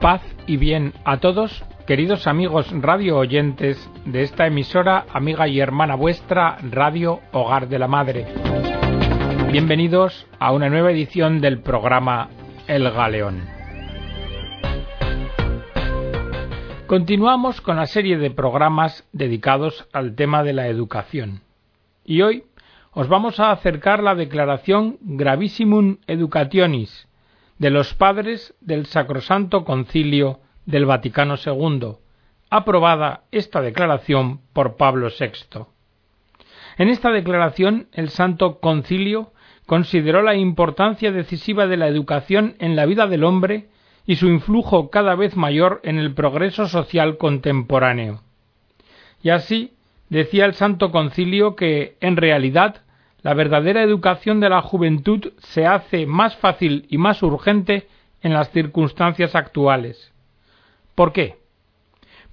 Paz y bien a todos, queridos amigos radio oyentes de esta emisora, amiga y hermana vuestra, Radio Hogar de la Madre. Bienvenidos a una nueva edición del programa El Galeón. Continuamos con la serie de programas dedicados al tema de la educación. Y hoy os vamos a acercar la declaración Gravissimum Educationis de los padres del Sacrosanto Concilio del Vaticano II, aprobada esta declaración por Pablo VI. En esta declaración el Santo Concilio consideró la importancia decisiva de la educación en la vida del hombre y su influjo cada vez mayor en el progreso social contemporáneo. Y así decía el Santo Concilio que, en realidad, la verdadera educación de la juventud se hace más fácil y más urgente en las circunstancias actuales. ¿Por qué?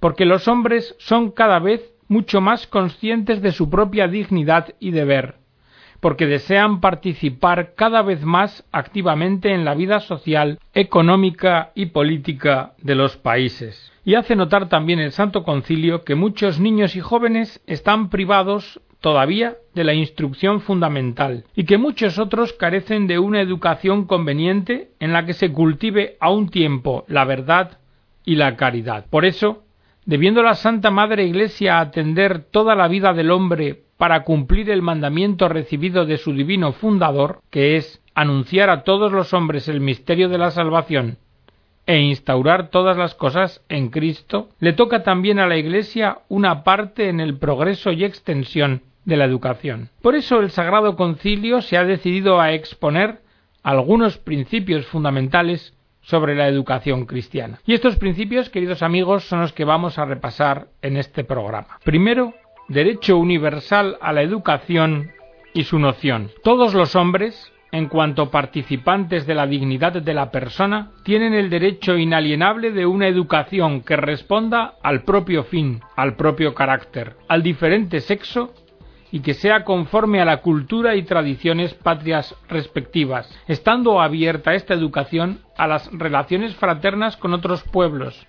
Porque los hombres son cada vez mucho más conscientes de su propia dignidad y deber, porque desean participar cada vez más activamente en la vida social, económica y política de los países. Y hace notar también el Santo Concilio que muchos niños y jóvenes están privados todavía de la instrucción fundamental y que muchos otros carecen de una educación conveniente en la que se cultive a un tiempo la verdad y la caridad. Por eso, debiendo la Santa Madre Iglesia atender toda la vida del hombre para cumplir el mandamiento recibido de su divino fundador, que es anunciar a todos los hombres el misterio de la salvación e instaurar todas las cosas en Cristo, le toca también a la Iglesia una parte en el progreso y extensión de la educación. Por eso el Sagrado Concilio se ha decidido a exponer algunos principios fundamentales sobre la educación cristiana. Y estos principios, queridos amigos, son los que vamos a repasar en este programa. Primero, derecho universal a la educación y su noción. Todos los hombres, en cuanto participantes de la dignidad de la persona, tienen el derecho inalienable de una educación que responda al propio fin, al propio carácter, al diferente sexo y que sea conforme a la cultura y tradiciones patrias respectivas, estando abierta esta educación a las relaciones fraternas con otros pueblos,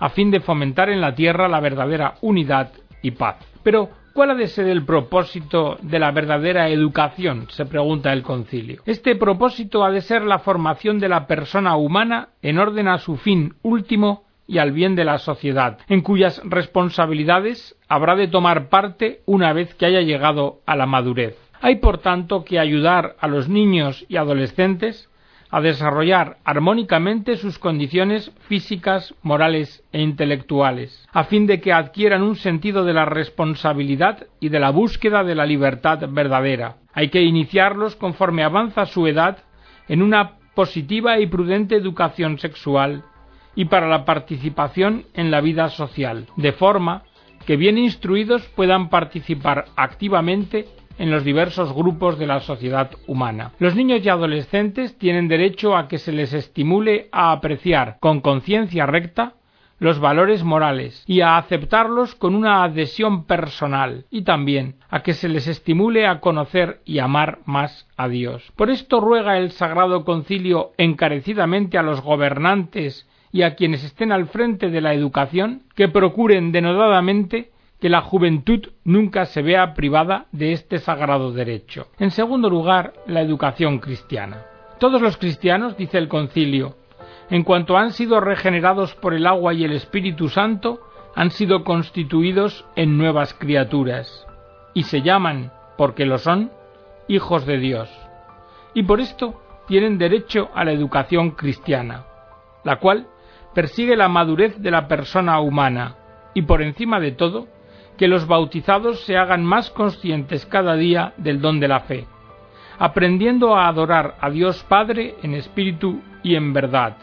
a fin de fomentar en la tierra la verdadera unidad y paz. Pero, ¿cuál ha de ser el propósito de la verdadera educación? se pregunta el concilio. Este propósito ha de ser la formación de la persona humana en orden a su fin último y al bien de la sociedad, en cuyas responsabilidades habrá de tomar parte una vez que haya llegado a la madurez. Hay, por tanto, que ayudar a los niños y adolescentes a desarrollar armónicamente sus condiciones físicas, morales e intelectuales, a fin de que adquieran un sentido de la responsabilidad y de la búsqueda de la libertad verdadera. Hay que iniciarlos conforme avanza su edad en una positiva y prudente educación sexual y para la participación en la vida social, de forma que bien instruidos puedan participar activamente en los diversos grupos de la sociedad humana. Los niños y adolescentes tienen derecho a que se les estimule a apreciar con conciencia recta los valores morales y a aceptarlos con una adhesión personal y también a que se les estimule a conocer y amar más a Dios. Por esto ruega el Sagrado Concilio encarecidamente a los gobernantes y a quienes estén al frente de la educación que procuren denodadamente que la juventud nunca se vea privada de este sagrado derecho. En segundo lugar, la educación cristiana. Todos los cristianos, dice el concilio, en cuanto han sido regenerados por el agua y el Espíritu Santo, han sido constituidos en nuevas criaturas, y se llaman, porque lo son, hijos de Dios. Y por esto tienen derecho a la educación cristiana, la cual persigue la madurez de la persona humana y por encima de todo, que los bautizados se hagan más conscientes cada día del don de la fe, aprendiendo a adorar a Dios Padre en espíritu y en verdad,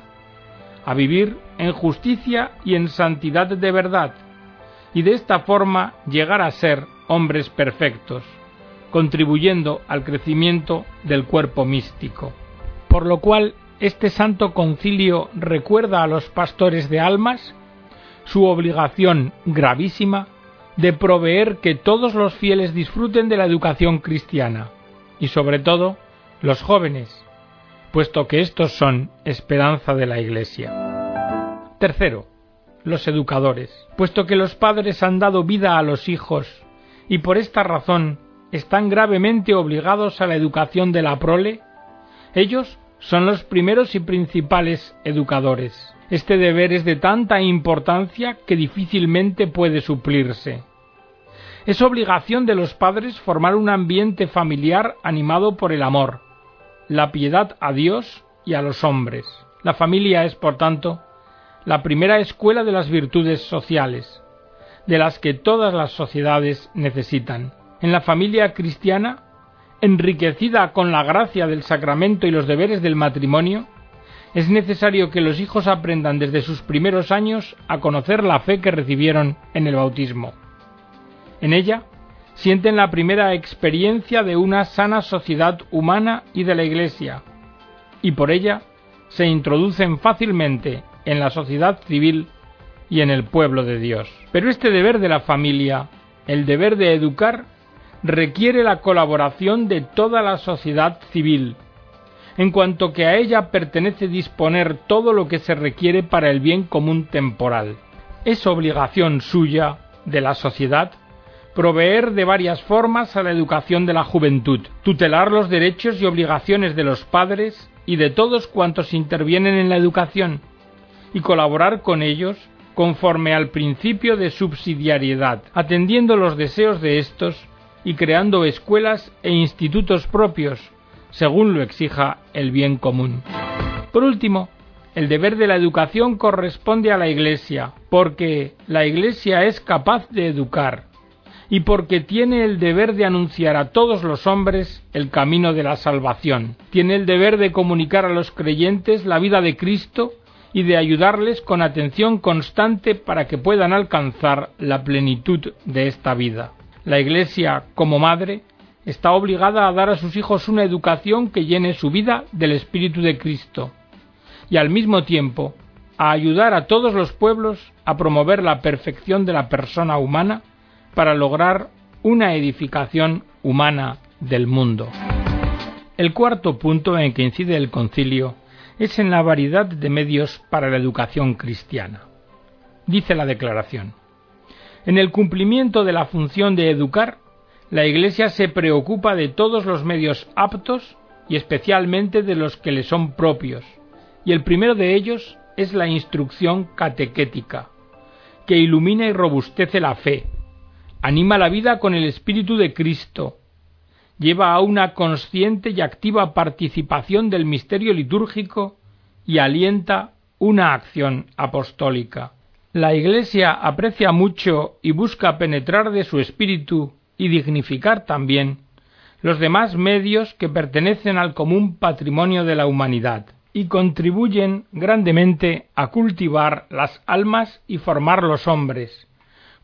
a vivir en justicia y en santidad de verdad, y de esta forma llegar a ser hombres perfectos, contribuyendo al crecimiento del cuerpo místico. Por lo cual este santo concilio recuerda a los pastores de almas su obligación gravísima de proveer que todos los fieles disfruten de la educación cristiana, y sobre todo los jóvenes, puesto que estos son esperanza de la Iglesia. Tercero, los educadores. Puesto que los padres han dado vida a los hijos y por esta razón están gravemente obligados a la educación de la prole, ellos son los primeros y principales educadores. Este deber es de tanta importancia que difícilmente puede suplirse. Es obligación de los padres formar un ambiente familiar animado por el amor, la piedad a Dios y a los hombres. La familia es, por tanto, la primera escuela de las virtudes sociales, de las que todas las sociedades necesitan. En la familia cristiana, enriquecida con la gracia del sacramento y los deberes del matrimonio, es necesario que los hijos aprendan desde sus primeros años a conocer la fe que recibieron en el bautismo. En ella sienten la primera experiencia de una sana sociedad humana y de la Iglesia, y por ella se introducen fácilmente en la sociedad civil y en el pueblo de Dios. Pero este deber de la familia, el deber de educar, requiere la colaboración de toda la sociedad civil, en cuanto que a ella pertenece disponer todo lo que se requiere para el bien común temporal. Es obligación suya, de la sociedad, proveer de varias formas a la educación de la juventud, tutelar los derechos y obligaciones de los padres y de todos cuantos intervienen en la educación, y colaborar con ellos conforme al principio de subsidiariedad, atendiendo los deseos de estos y creando escuelas e institutos propios, según lo exija el bien común. Por último, el deber de la educación corresponde a la Iglesia, porque la Iglesia es capaz de educar, y porque tiene el deber de anunciar a todos los hombres el camino de la salvación. Tiene el deber de comunicar a los creyentes la vida de Cristo y de ayudarles con atención constante para que puedan alcanzar la plenitud de esta vida. La Iglesia, como madre, está obligada a dar a sus hijos una educación que llene su vida del Espíritu de Cristo, y al mismo tiempo a ayudar a todos los pueblos a promover la perfección de la persona humana para lograr una edificación humana del mundo. El cuarto punto en que incide el concilio es en la variedad de medios para la educación cristiana. Dice la declaración. En el cumplimiento de la función de educar, la Iglesia se preocupa de todos los medios aptos y especialmente de los que le son propios, y el primero de ellos es la instrucción catequética, que ilumina y robustece la fe, anima la vida con el Espíritu de Cristo, lleva a una consciente y activa participación del misterio litúrgico y alienta una acción apostólica. La Iglesia aprecia mucho y busca penetrar de su espíritu y dignificar también los demás medios que pertenecen al común patrimonio de la humanidad y contribuyen grandemente a cultivar las almas y formar los hombres,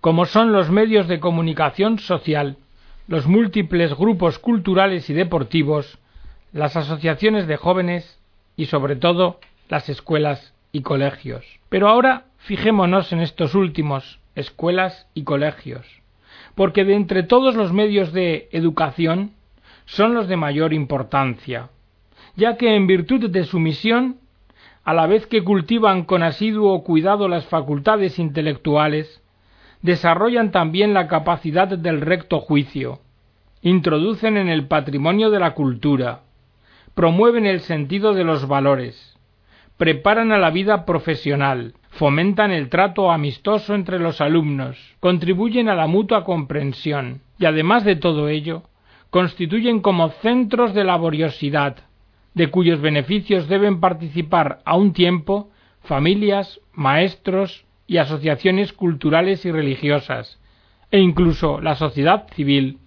como son los medios de comunicación social, los múltiples grupos culturales y deportivos, las asociaciones de jóvenes y sobre todo las escuelas y colegios. Pero ahora fijémonos en estos últimos, escuelas y colegios, porque de entre todos los medios de educación son los de mayor importancia, ya que en virtud de su misión, a la vez que cultivan con asiduo cuidado las facultades intelectuales, desarrollan también la capacidad del recto juicio, introducen en el patrimonio de la cultura, promueven el sentido de los valores, preparan a la vida profesional, fomentan el trato amistoso entre los alumnos, contribuyen a la mutua comprensión y además de todo ello, constituyen como centros de laboriosidad, de cuyos beneficios deben participar a un tiempo familias, maestros, y asociaciones culturales y religiosas, e incluso la sociedad civil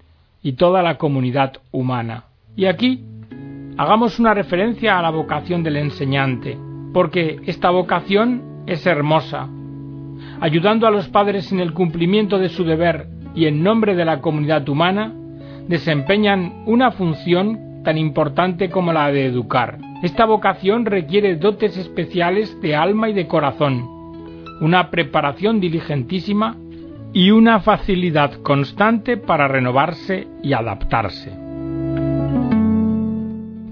y toda la comunidad humana. Y aquí hagamos una referencia a la vocación del enseñante, porque esta vocación es hermosa. Ayudando a los padres en el cumplimiento de su deber y en nombre de la comunidad humana, desempeñan una función tan importante como la de educar. Esta vocación requiere dotes especiales de alma y de corazón, una preparación diligentísima y una facilidad constante para renovarse y adaptarse.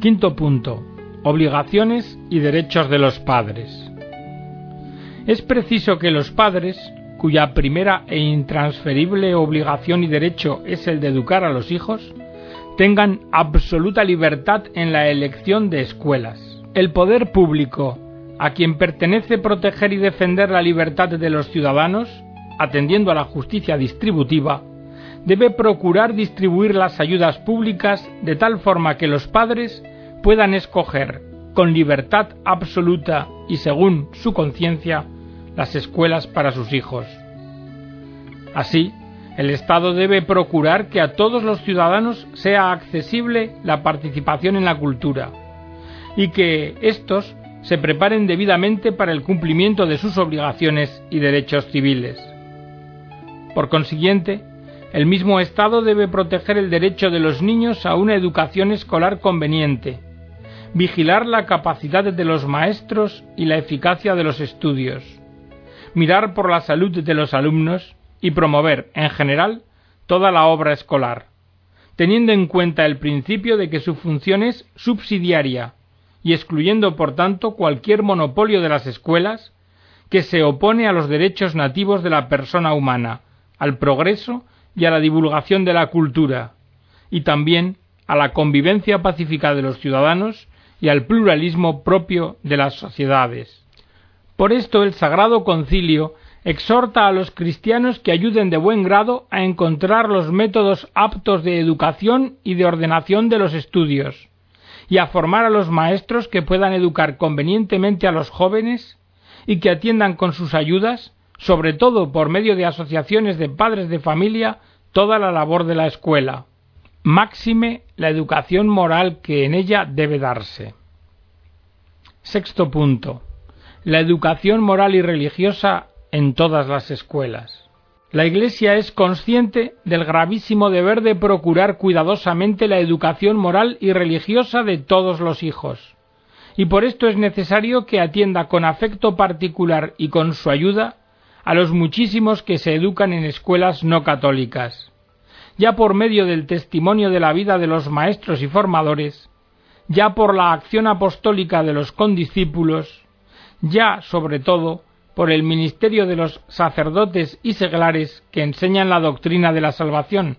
Quinto punto. Obligaciones y derechos de los padres. es preciso que los padres, cuya primera e intransferible obligación y derecho es el de educar a los hijos, tengan absoluta libertad en la elección de escuelas. El poder público, a quien pertenece proteger y defender la libertad de los ciudadanos, atendiendo a la justicia distributiva, debe procurar distribuir las ayudas públicas de tal forma que los padres puedan escoger con libertad absoluta y según su conciencia las escuelas para sus hijos. Así, el Estado debe procurar que a todos los ciudadanos sea accesible la participación en la cultura y que éstos se preparen debidamente para el cumplimiento de sus obligaciones y derechos civiles. Por consiguiente, el mismo Estado debe proteger el derecho de los niños a una educación escolar conveniente, vigilar la capacidad de los maestros y la eficacia de los estudios, mirar por la salud de los alumnos y promover, en general, toda la obra escolar, teniendo en cuenta el principio de que su función es subsidiaria y excluyendo, por tanto, cualquier monopolio de las escuelas que se opone a los derechos nativos de la persona humana, al progreso y a la divulgación de la cultura, y también a la convivencia pacífica de los ciudadanos y al pluralismo propio de las sociedades. Por esto el Sagrado Concilio exhorta a los cristianos que ayuden de buen grado a encontrar los métodos aptos de educación y de ordenación de los estudios, y a formar a los maestros que puedan educar convenientemente a los jóvenes y que atiendan con sus ayudas, sobre todo por medio de asociaciones de padres de familia, toda la labor de la escuela. Máxime la educación moral que en ella debe darse. Sexto punto. La educación moral y religiosa en todas las escuelas. La Iglesia es consciente del gravísimo deber de procurar cuidadosamente la educación moral y religiosa de todos los hijos, y por esto es necesario que atienda con afecto particular y con su ayuda a los muchísimos que se educan en escuelas no católicas, ya por medio del testimonio de la vida de los maestros y formadores, ya por la acción apostólica de los condiscípulos, ya, sobre todo, por el ministerio de los sacerdotes y seglares que enseñan la doctrina de la salvación,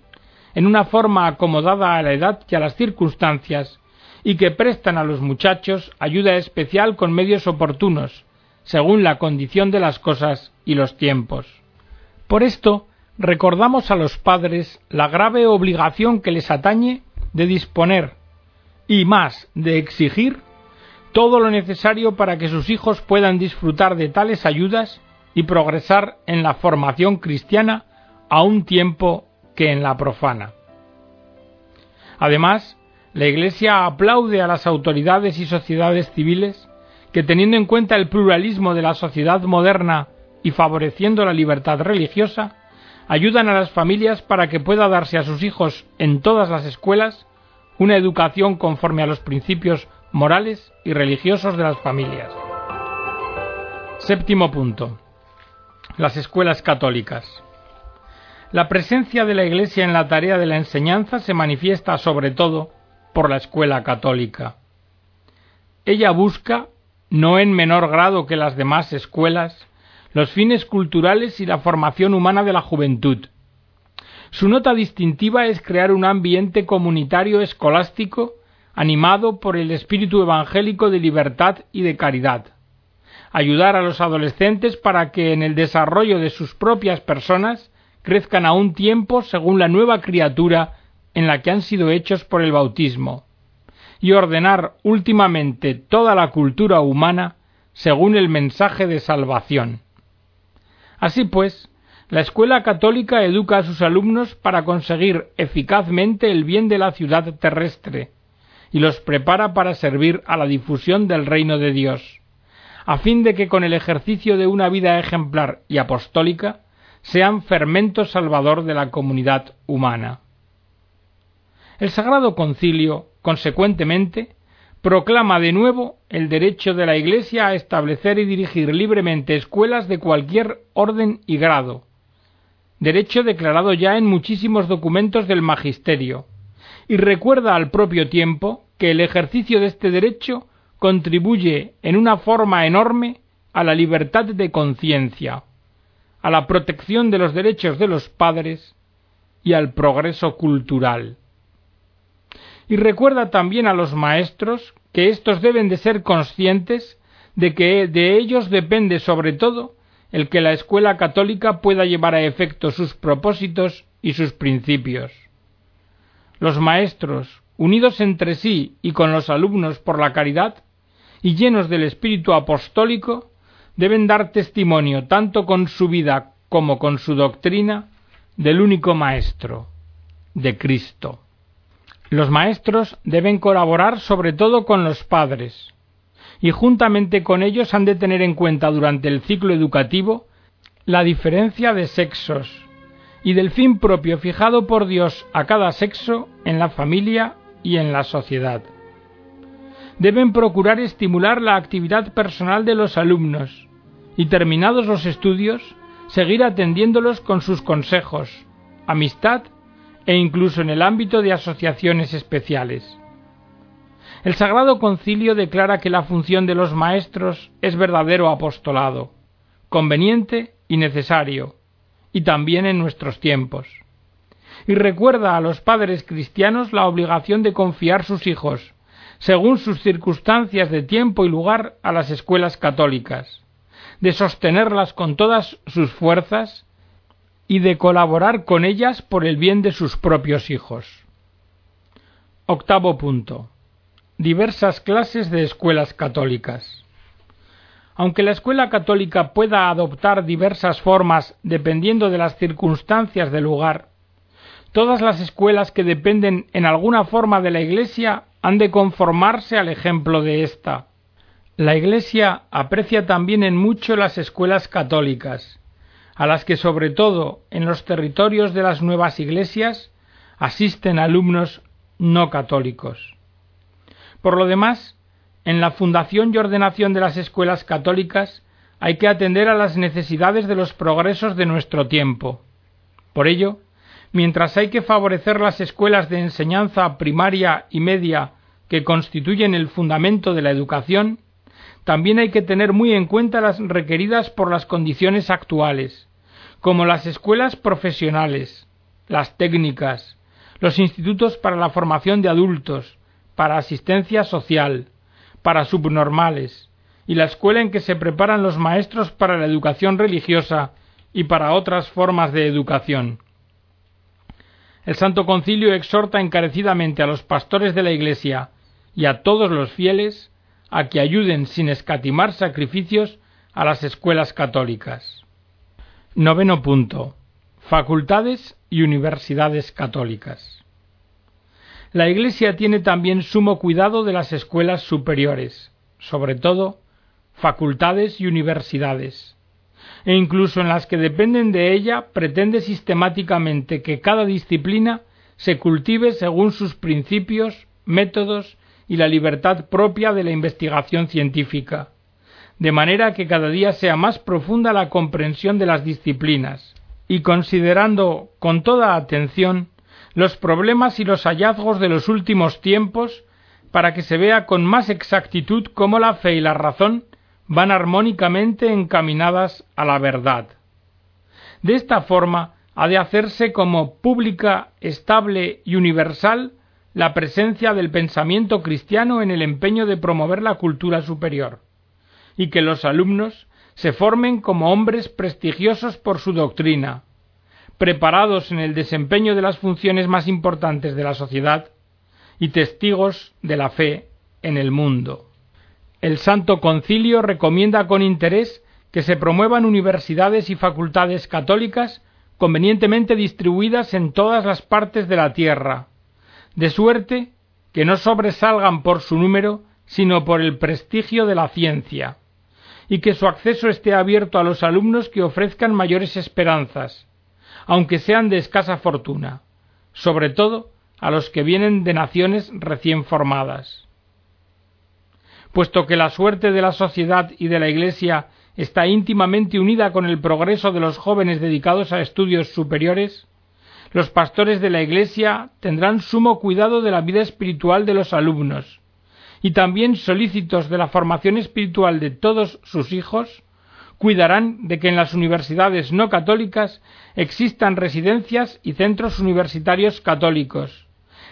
en una forma acomodada a la edad y a las circunstancias, y que prestan a los muchachos ayuda especial con medios oportunos, según la condición de las cosas y los tiempos. Por esto, recordamos a los padres la grave obligación que les atañe de disponer, y más de exigir, todo lo necesario para que sus hijos puedan disfrutar de tales ayudas y progresar en la formación cristiana a un tiempo que en la profana. Además, la Iglesia aplaude a las autoridades y sociedades civiles que teniendo en cuenta el pluralismo de la sociedad moderna y favoreciendo la libertad religiosa, ayudan a las familias para que pueda darse a sus hijos en todas las escuelas una educación conforme a los principios morales y religiosos de las familias. Séptimo punto. Las escuelas católicas. La presencia de la Iglesia en la tarea de la enseñanza se manifiesta sobre todo por la escuela católica. Ella busca no en menor grado que las demás escuelas, los fines culturales y la formación humana de la juventud. Su nota distintiva es crear un ambiente comunitario escolástico animado por el espíritu evangélico de libertad y de caridad. Ayudar a los adolescentes para que en el desarrollo de sus propias personas crezcan a un tiempo según la nueva criatura en la que han sido hechos por el bautismo y ordenar últimamente toda la cultura humana según el mensaje de salvación. Así pues, la escuela católica educa a sus alumnos para conseguir eficazmente el bien de la ciudad terrestre y los prepara para servir a la difusión del reino de Dios, a fin de que con el ejercicio de una vida ejemplar y apostólica sean fermento salvador de la comunidad humana. El Sagrado Concilio Consecuentemente, proclama de nuevo el derecho de la Iglesia a establecer y dirigir libremente escuelas de cualquier orden y grado, derecho declarado ya en muchísimos documentos del Magisterio, y recuerda al propio tiempo que el ejercicio de este derecho contribuye en una forma enorme a la libertad de conciencia, a la protección de los derechos de los padres y al progreso cultural. Y recuerda también a los maestros que éstos deben de ser conscientes de que de ellos depende sobre todo el que la escuela católica pueda llevar a efecto sus propósitos y sus principios. Los maestros, unidos entre sí y con los alumnos por la caridad, y llenos del espíritu apostólico, deben dar testimonio tanto con su vida como con su doctrina del único Maestro, de Cristo. Los maestros deben colaborar sobre todo con los padres, y juntamente con ellos han de tener en cuenta durante el ciclo educativo la diferencia de sexos y del fin propio fijado por Dios a cada sexo en la familia y en la sociedad. Deben procurar estimular la actividad personal de los alumnos y terminados los estudios, seguir atendiéndolos con sus consejos, amistad e incluso en el ámbito de asociaciones especiales. El Sagrado Concilio declara que la función de los maestros es verdadero apostolado, conveniente y necesario, y también en nuestros tiempos. Y recuerda a los padres cristianos la obligación de confiar sus hijos, según sus circunstancias de tiempo y lugar, a las escuelas católicas, de sostenerlas con todas sus fuerzas y de colaborar con ellas por el bien de sus propios hijos. Octavo punto diversas clases de escuelas católicas. Aunque la escuela católica pueda adoptar diversas formas dependiendo de las circunstancias del lugar, todas las escuelas que dependen en alguna forma de la Iglesia han de conformarse al ejemplo de ésta. La Iglesia aprecia también en mucho las escuelas católicas, a las que sobre todo en los territorios de las nuevas iglesias asisten alumnos no católicos. Por lo demás, en la fundación y ordenación de las escuelas católicas hay que atender a las necesidades de los progresos de nuestro tiempo. Por ello, mientras hay que favorecer las escuelas de enseñanza primaria y media que constituyen el fundamento de la educación, también hay que tener muy en cuenta las requeridas por las condiciones actuales, como las escuelas profesionales, las técnicas, los institutos para la formación de adultos, para asistencia social, para subnormales, y la escuela en que se preparan los maestros para la educación religiosa y para otras formas de educación. El Santo Concilio exhorta encarecidamente a los pastores de la Iglesia y a todos los fieles a que ayuden sin escatimar sacrificios a las escuelas católicas. Noveno punto. Facultades y universidades católicas. La Iglesia tiene también sumo cuidado de las escuelas superiores, sobre todo facultades y universidades, e incluso en las que dependen de ella pretende sistemáticamente que cada disciplina se cultive según sus principios, métodos y la libertad propia de la investigación científica, de manera que cada día sea más profunda la comprensión de las disciplinas, y considerando con toda atención los problemas y los hallazgos de los últimos tiempos para que se vea con más exactitud cómo la fe y la razón van armónicamente encaminadas a la verdad. De esta forma ha de hacerse como pública, estable y universal la presencia del pensamiento cristiano en el empeño de promover la cultura superior, y que los alumnos se formen como hombres prestigiosos por su doctrina, preparados en el desempeño de las funciones más importantes de la sociedad y testigos de la fe en el mundo. El Santo Concilio recomienda con interés que se promuevan universidades y facultades católicas convenientemente distribuidas en todas las partes de la tierra, de suerte que no sobresalgan por su número, sino por el prestigio de la ciencia, y que su acceso esté abierto a los alumnos que ofrezcan mayores esperanzas, aunque sean de escasa fortuna, sobre todo a los que vienen de naciones recién formadas. Puesto que la suerte de la sociedad y de la Iglesia está íntimamente unida con el progreso de los jóvenes dedicados a estudios superiores, los pastores de la Iglesia tendrán sumo cuidado de la vida espiritual de los alumnos, y también solícitos de la formación espiritual de todos sus hijos, cuidarán de que en las universidades no católicas existan residencias y centros universitarios católicos,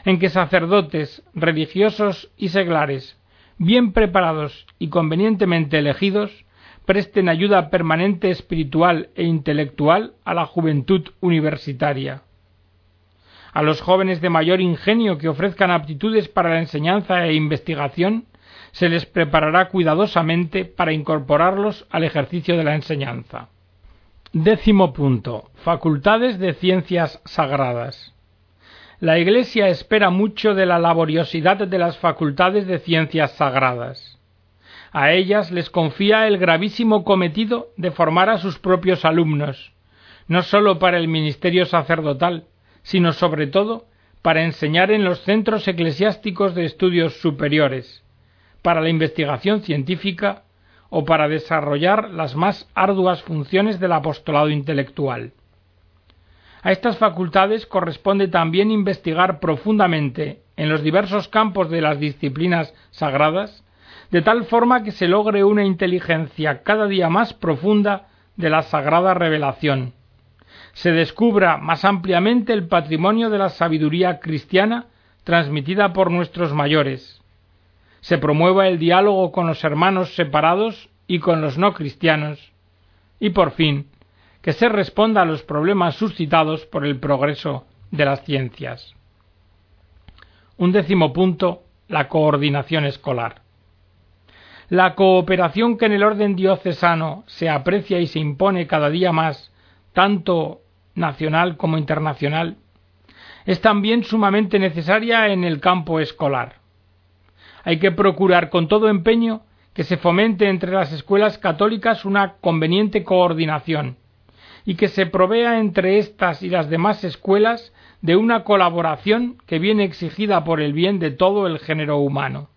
en que sacerdotes, religiosos y seglares, bien preparados y convenientemente elegidos, presten ayuda permanente espiritual e intelectual a la juventud universitaria. A los jóvenes de mayor ingenio que ofrezcan aptitudes para la enseñanza e investigación, se les preparará cuidadosamente para incorporarlos al ejercicio de la enseñanza. Décimo punto. Facultades de ciencias sagradas. La Iglesia espera mucho de la laboriosidad de las facultades de ciencias sagradas. A ellas les confía el gravísimo cometido de formar a sus propios alumnos, no sólo para el ministerio sacerdotal, sino sobre todo para enseñar en los centros eclesiásticos de estudios superiores, para la investigación científica o para desarrollar las más arduas funciones del apostolado intelectual. A estas facultades corresponde también investigar profundamente en los diversos campos de las disciplinas sagradas, de tal forma que se logre una inteligencia cada día más profunda de la sagrada revelación, se descubra más ampliamente el patrimonio de la sabiduría cristiana transmitida por nuestros mayores, se promueva el diálogo con los hermanos separados y con los no cristianos, y por fin, que se responda a los problemas suscitados por el progreso de las ciencias. Un décimo punto, la coordinación escolar. La cooperación que en el orden diocesano se aprecia y se impone cada día más, tanto nacional como internacional, es también sumamente necesaria en el campo escolar hay que procurar con todo empeño que se fomente entre las escuelas católicas una conveniente coordinación y que se provea entre estas y las demás escuelas de una colaboración que viene exigida por el bien de todo el género humano.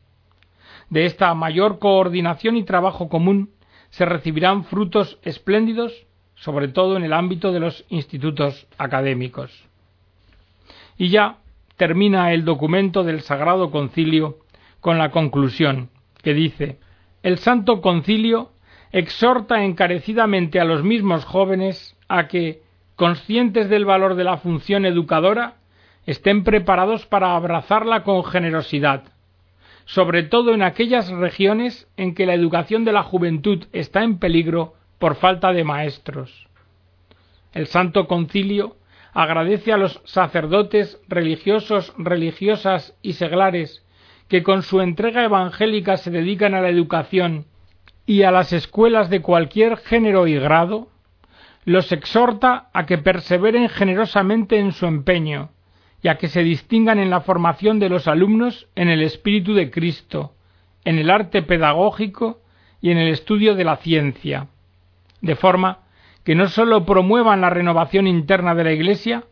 De esta mayor coordinación y trabajo común se recibirán frutos espléndidos, sobre todo en el ámbito de los institutos académicos. Y ya termina el documento del Sagrado Concilio con la conclusión, que dice El Santo Concilio exhorta encarecidamente a los mismos jóvenes a que, conscientes del valor de la función educadora, estén preparados para abrazarla con generosidad, sobre todo en aquellas regiones en que la educación de la juventud está en peligro por falta de maestros. El Santo Concilio agradece a los sacerdotes religiosos, religiosas y seglares que con su entrega evangélica se dedican a la educación y a las escuelas de cualquier género y grado, los exhorta a que perseveren generosamente en su empeño y a que se distingan en la formación de los alumnos en el espíritu de Cristo, en el arte pedagógico y en el estudio de la ciencia, de forma que no sólo promuevan la renovación interna de la Iglesia,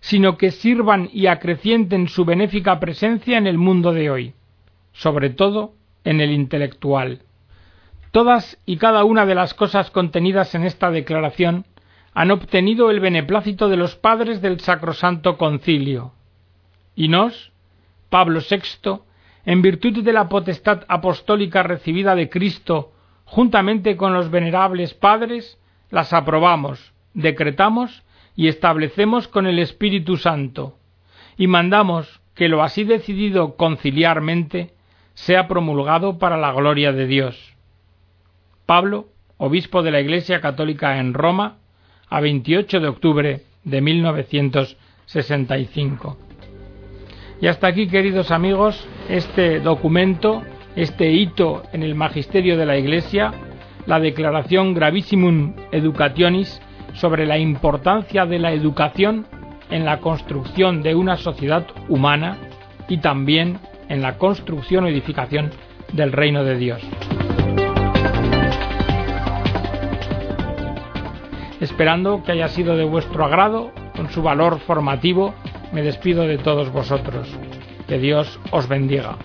sino que sirvan y acrecienten su benéfica presencia en el mundo de hoy sobre todo en el intelectual. Todas y cada una de las cosas contenidas en esta declaración han obtenido el beneplácito de los padres del Sacrosanto Concilio. Y nos, Pablo VI, en virtud de la potestad apostólica recibida de Cristo, juntamente con los venerables padres, las aprobamos, decretamos y establecemos con el Espíritu Santo, y mandamos que lo así decidido conciliarmente sea promulgado para la gloria de Dios. Pablo, obispo de la Iglesia Católica en Roma, a 28 de octubre de 1965. Y hasta aquí, queridos amigos, este documento, este hito en el magisterio de la Iglesia, la declaración Gravissimum Educationis sobre la importancia de la educación en la construcción de una sociedad humana y también en la construcción o edificación del reino de Dios. Esperando que haya sido de vuestro agrado, con su valor formativo, me despido de todos vosotros. Que Dios os bendiga.